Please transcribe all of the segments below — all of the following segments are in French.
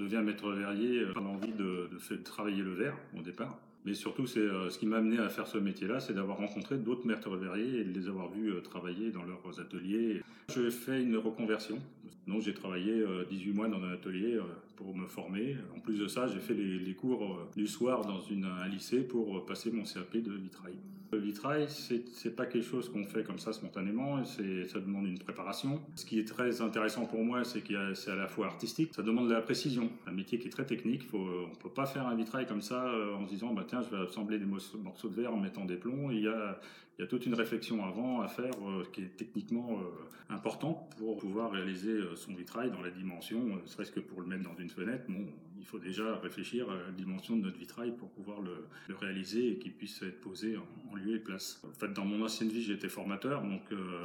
deviens maître verrier, euh, envie de, de, faire travailler le verre au départ. Mais surtout, c'est euh, ce qui m'a amené à faire ce métier-là, c'est d'avoir rencontré d'autres maîtres verriers et de les avoir vus euh, travailler dans leurs ateliers. Je fais une reconversion. Donc, j'ai travaillé 18 mois dans un atelier pour me former. En plus de ça, j'ai fait les, cours du soir dans un lycée pour passer mon CAP de vitrail. Le vitrail, c'est pas quelque chose qu'on fait comme ça spontanément, ça demande une préparation. Ce qui est très intéressant pour moi, c'est que c'est à la fois artistique, ça demande de la précision. Un métier qui est très technique, faut, on peut pas faire un vitrail comme ça euh, en se disant, bah je vais assembler des morceaux de verre en mettant des plombs. Il y a, toute une réflexion avant à faire euh, qui est techniquement euh, importante pour pouvoir réaliser euh, son vitrail dans la dimension, ne serait-ce que pour le mettre dans une fenêtre. Bon, il faut déjà réfléchir à la dimension de notre vitrail pour pouvoir le, réaliser et qu'il puisse être posé en, lieu et place. En fait, dans mon ancienne vie, j'étais formateur, donc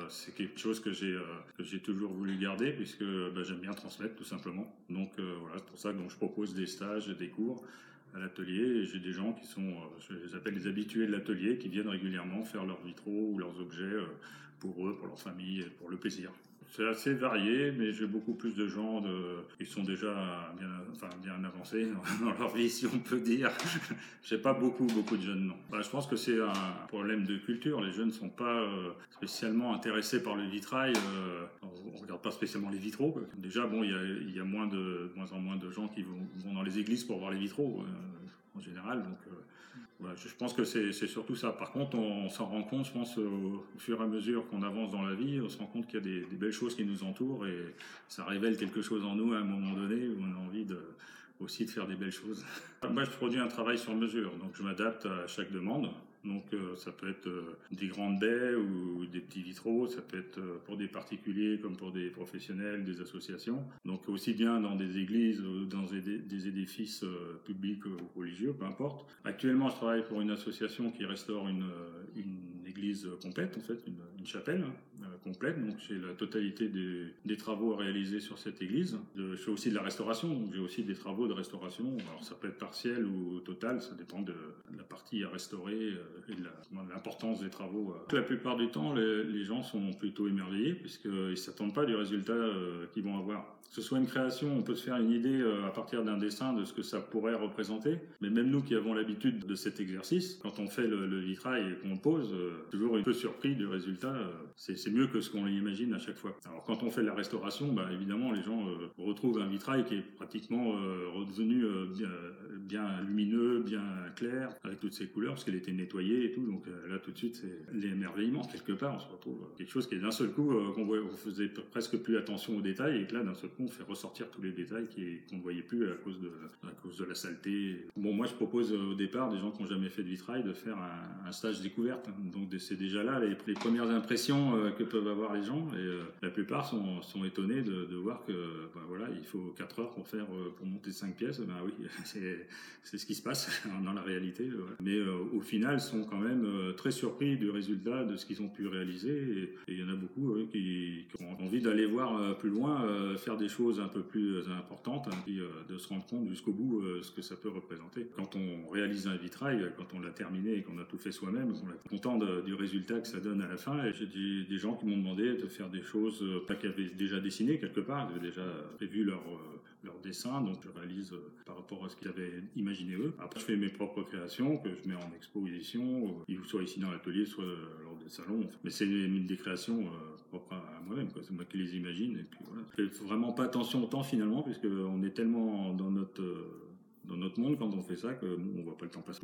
c'est quelque chose que j'ai toujours voulu garder puisque bah, j'aime bien transmettre tout simplement. Donc voilà, c'est pour ça que je propose des stages, des cours à l'atelier. J'ai des gens qui sont, euh, je les appelle les habitués de l'atelier, qui viennent régulièrement faire leurs vitraux ou leurs objets euh, pour eux, pour leur famille, pour le plaisir. C'est assez varié, mais j'ai beaucoup plus de gens de, qui sont déjà bien, enfin, bien avancés dans leur vie, si on peut dire. j'ai pas beaucoup, beaucoup de jeunes, non. Bah, je pense que c'est un problème de culture. Les jeunes ne sont pas euh, spécialement intéressés par le vitrail. Euh, on regarde pas spécialement les vitraux. Déjà, bon, il y a, moins, de, moins en moins de gens qui vont, dans les églises pour voir les vitraux, euh, en général. Donc, euh, voilà, je pense que c'est surtout ça. Par contre, on, s'en rend compte, je pense, au, fur et à mesure qu'on avance dans la vie, on se rend compte qu'il y a des, belles choses qui nous entourent et ça révèle quelque chose en nous à un moment donné où on a envie de, aussi de faire des belles choses. Moi, je produis un travail sur mesure, donc je m'adapte à chaque demande. Donc euh, ça peut être euh, des grandes baies ou des petits vitraux, ça peut être euh, pour des particuliers comme pour des professionnels, des associations. Donc aussi bien dans des églises ou dans des, édifices publics ou religieux, peu importe. Actuellement, je travaille pour une association qui restaure une, église complète, en fait, une, chapelle euh, complète. Donc j'ai la totalité des, travaux à réaliser sur cette église. Je fais aussi de la restauration, donc j'ai aussi des travaux de restauration. Alors ça peut être partiel ou total, ça dépend de, la partie à restaurer et de l'importance des travaux. La plupart du temps, les, gens sont plutôt émerveillés puisqu'ils ne s'attendent pas du résultat euh, qu'ils vont avoir. Que ce soit une création, on peut se faire une idée euh, à partir d'un dessin de ce que ça pourrait représenter. Mais même nous qui avons l'habitude de cet exercice, quand on fait le, vitrail et qu'on pose, euh, toujours un peu surpris du résultat. Euh, c'est mieux que ce qu'on imagine à chaque fois. Alors quand on fait la restauration, bah, évidemment, les gens euh, retrouvent un vitrail qui est pratiquement euh, redevenu euh, bien, lumineux, bien clair, avec toutes ses couleurs, parce qu'elle était nettoyée et tout. Donc là, tout de suite, c'est l'émerveillement. Quelque part, on se retrouve quelque chose qui est d'un seul coup, qu'on on faisait presque plus attention aux détails, et que là, d'un seul coup, on fait ressortir tous les détails qu'on ne voyait plus à cause, de, à cause de la saleté. Bon, moi, je propose au départ des gens qui n'ont jamais fait de vitrail de faire un, stage découverte. Donc c'est déjà là les, les premières impressions que peuvent avoir les gens, et euh, la plupart sont, sont étonnés de, voir que ben, voilà, il faut 4 heures pour faire pour monter 5 pièces. Ben oui, c'est ce qui se passe dans la réalité. Mais euh, au final, sont quand même euh, très surpris du résultat de ce qu'ils ont pu réaliser. Et il y en a beaucoup euh, qui, ont envie d'aller voir euh, plus loin, euh, faire des choses un peu plus importantes, hein, puis de se rendre compte jusqu'au bout ce que ça peut représenter. Quand on réalise un vitrail, quand on l'a terminé et qu'on a tout fait soi-même, on est content du résultat que ça donne à la fin. Et j'ai des, gens qui m'ont demandé de faire des choses, pas qu'ils avaient déjà dessiné quelque part, ils avaient déjà prévu leur, leur dessin, donc je réalise par rapport à ce qu'ils avaient imaginé eux. Après, je fais mes propres créations que je mets en exposition, euh, soit ici dans l'atelier, soit lors des salons. Mais c'est des créations euh, propres à moi-même, c'est moi qui les imagine. Et puis voilà. Fais vraiment pas attention au temps finalement, puisqu'on est tellement dans notre, euh, dans notre monde quand on fait ça que bon, on voit pas le temps passer.